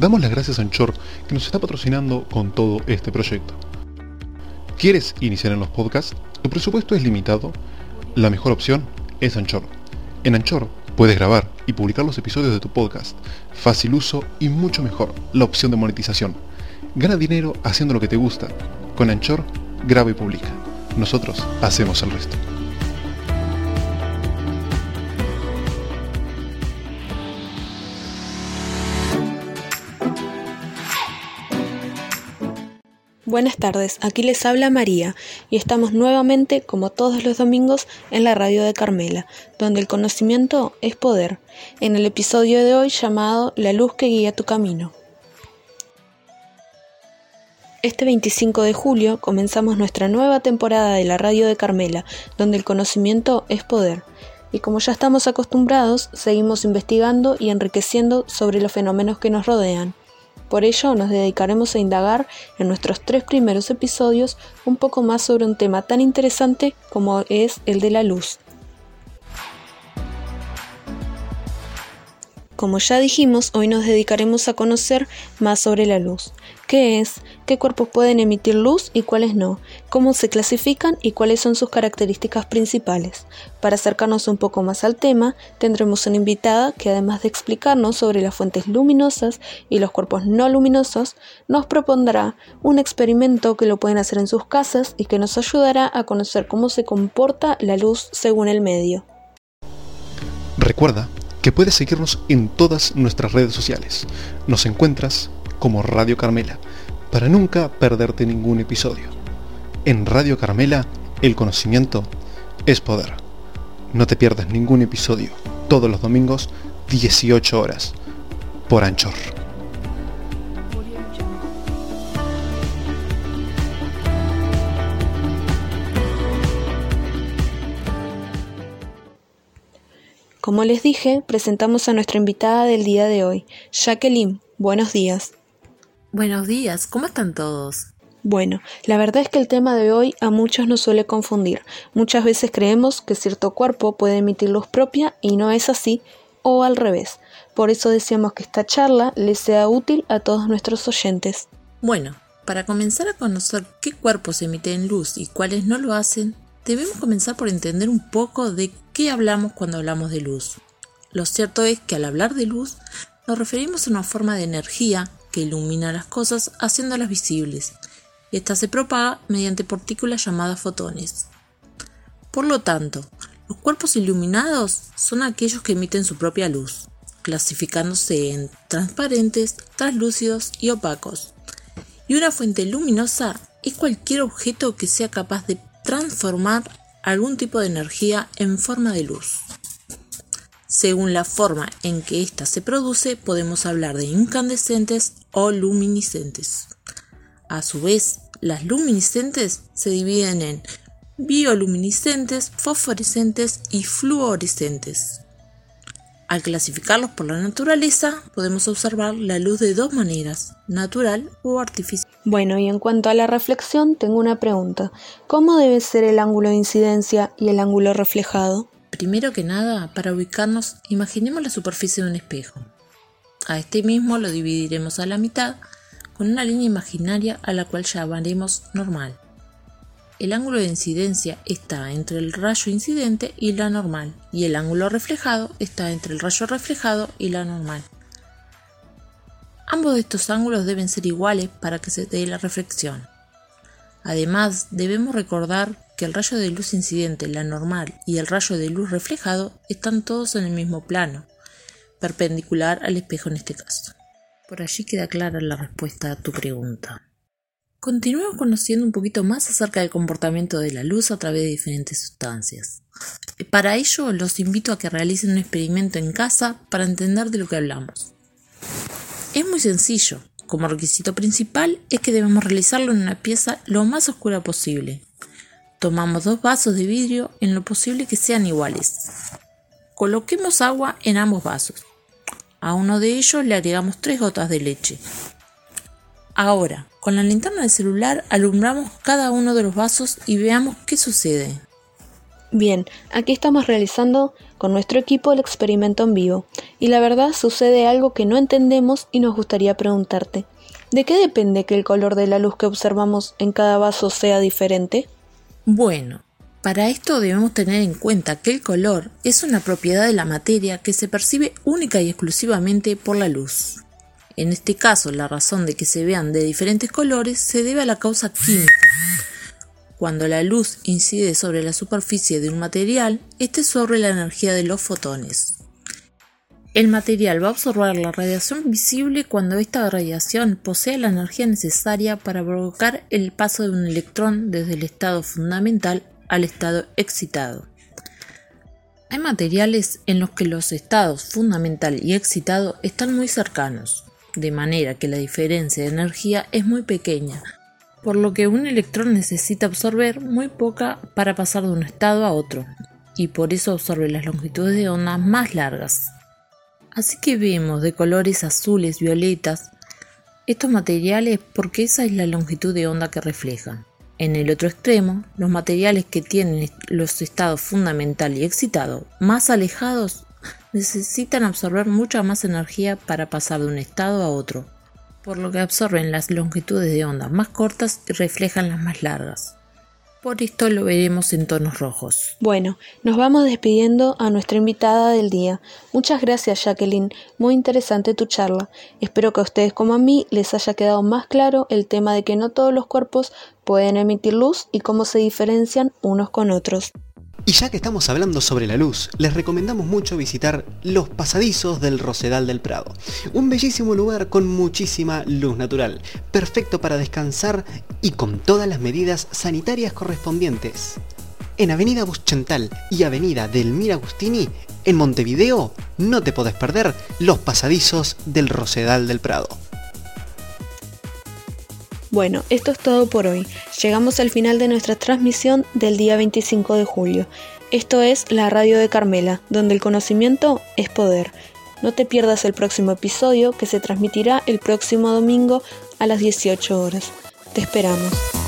Damos las gracias a Anchor que nos está patrocinando con todo este proyecto. ¿Quieres iniciar en los podcasts? ¿Tu presupuesto es limitado? La mejor opción es Anchor. En Anchor puedes grabar y publicar los episodios de tu podcast. Fácil uso y mucho mejor, la opción de monetización. Gana dinero haciendo lo que te gusta. Con Anchor, graba y publica. Nosotros hacemos el resto. Buenas tardes, aquí les habla María y estamos nuevamente, como todos los domingos, en la radio de Carmela, donde el conocimiento es poder, en el episodio de hoy llamado La luz que guía tu camino. Este 25 de julio comenzamos nuestra nueva temporada de la radio de Carmela, donde el conocimiento es poder. Y como ya estamos acostumbrados, seguimos investigando y enriqueciendo sobre los fenómenos que nos rodean. Por ello nos dedicaremos a indagar en nuestros tres primeros episodios un poco más sobre un tema tan interesante como es el de la luz. Como ya dijimos, hoy nos dedicaremos a conocer más sobre la luz. ¿Qué es? ¿Qué cuerpos pueden emitir luz y cuáles no? ¿Cómo se clasifican y cuáles son sus características principales? Para acercarnos un poco más al tema, tendremos una invitada que además de explicarnos sobre las fuentes luminosas y los cuerpos no luminosos, nos propondrá un experimento que lo pueden hacer en sus casas y que nos ayudará a conocer cómo se comporta la luz según el medio. Recuerda que puedes seguirnos en todas nuestras redes sociales. Nos encuentras como Radio Carmela, para nunca perderte ningún episodio. En Radio Carmela, el conocimiento es poder. No te pierdas ningún episodio, todos los domingos, 18 horas, por Anchor. Como les dije, presentamos a nuestra invitada del día de hoy, Jacqueline. Buenos días. Buenos días, ¿cómo están todos? Bueno, la verdad es que el tema de hoy a muchos nos suele confundir. Muchas veces creemos que cierto cuerpo puede emitir luz propia y no es así, o al revés. Por eso deseamos que esta charla les sea útil a todos nuestros oyentes. Bueno, para comenzar a conocer qué cuerpos emiten luz y cuáles no lo hacen, debemos comenzar por entender un poco de qué hablamos cuando hablamos de luz. Lo cierto es que al hablar de luz nos referimos a una forma de energía que ilumina las cosas haciéndolas visibles. Esta se propaga mediante partículas llamadas fotones. Por lo tanto, los cuerpos iluminados son aquellos que emiten su propia luz, clasificándose en transparentes, translúcidos y opacos. Y una fuente luminosa es cualquier objeto que sea capaz de transformar algún tipo de energía en forma de luz. Según la forma en que ésta se produce, podemos hablar de incandescentes o luminiscentes. A su vez, las luminiscentes se dividen en bioluminiscentes, fosforescentes y fluorescentes. Al clasificarlos por la naturaleza, podemos observar la luz de dos maneras, natural o artificial. Bueno, y en cuanto a la reflexión, tengo una pregunta. ¿Cómo debe ser el ángulo de incidencia y el ángulo reflejado? Primero que nada, para ubicarnos, imaginemos la superficie de un espejo. A este mismo lo dividiremos a la mitad con una línea imaginaria a la cual llamaremos normal. El ángulo de incidencia está entre el rayo incidente y la normal, y el ángulo reflejado está entre el rayo reflejado y la normal. Ambos de estos ángulos deben ser iguales para que se dé la reflexión. Además, debemos recordar que el rayo de luz incidente, la normal, y el rayo de luz reflejado están todos en el mismo plano, perpendicular al espejo en este caso. Por allí queda clara la respuesta a tu pregunta. Continuemos conociendo un poquito más acerca del comportamiento de la luz a través de diferentes sustancias. Para ello los invito a que realicen un experimento en casa para entender de lo que hablamos. Es muy sencillo. Como requisito principal es que debemos realizarlo en una pieza lo más oscura posible. Tomamos dos vasos de vidrio en lo posible que sean iguales. Coloquemos agua en ambos vasos. A uno de ellos le agregamos tres gotas de leche. Ahora, con la linterna del celular alumbramos cada uno de los vasos y veamos qué sucede. Bien, aquí estamos realizando con nuestro equipo el experimento en vivo, y la verdad sucede algo que no entendemos y nos gustaría preguntarte. ¿De qué depende que el color de la luz que observamos en cada vaso sea diferente? Bueno, para esto debemos tener en cuenta que el color es una propiedad de la materia que se percibe única y exclusivamente por la luz. En este caso, la razón de que se vean de diferentes colores se debe a la causa química. Cuando la luz incide sobre la superficie de un material, este absorbe la energía de los fotones. El material va a absorber la radiación visible cuando esta radiación posee la energía necesaria para provocar el paso de un electrón desde el estado fundamental al estado excitado. Hay materiales en los que los estados fundamental y excitado están muy cercanos, de manera que la diferencia de energía es muy pequeña, por lo que un electrón necesita absorber muy poca para pasar de un estado a otro, y por eso absorbe las longitudes de onda más largas. Así que vemos de colores azules, violetas, estos materiales porque esa es la longitud de onda que reflejan. En el otro extremo, los materiales que tienen los estados fundamental y excitado más alejados necesitan absorber mucha más energía para pasar de un estado a otro, por lo que absorben las longitudes de onda más cortas y reflejan las más largas. Por esto lo veremos en tonos rojos. Bueno, nos vamos despidiendo a nuestra invitada del día. Muchas gracias Jacqueline, muy interesante tu charla. Espero que a ustedes como a mí les haya quedado más claro el tema de que no todos los cuerpos pueden emitir luz y cómo se diferencian unos con otros. Y ya que estamos hablando sobre la luz, les recomendamos mucho visitar los pasadizos del Rosedal del Prado. Un bellísimo lugar con muchísima luz natural, perfecto para descansar y con todas las medidas sanitarias correspondientes. En Avenida Buschental y Avenida del Agustini, en Montevideo, no te podés perder los pasadizos del Rosedal del Prado. Bueno, esto es todo por hoy. Llegamos al final de nuestra transmisión del día 25 de julio. Esto es la radio de Carmela, donde el conocimiento es poder. No te pierdas el próximo episodio que se transmitirá el próximo domingo a las 18 horas. Te esperamos.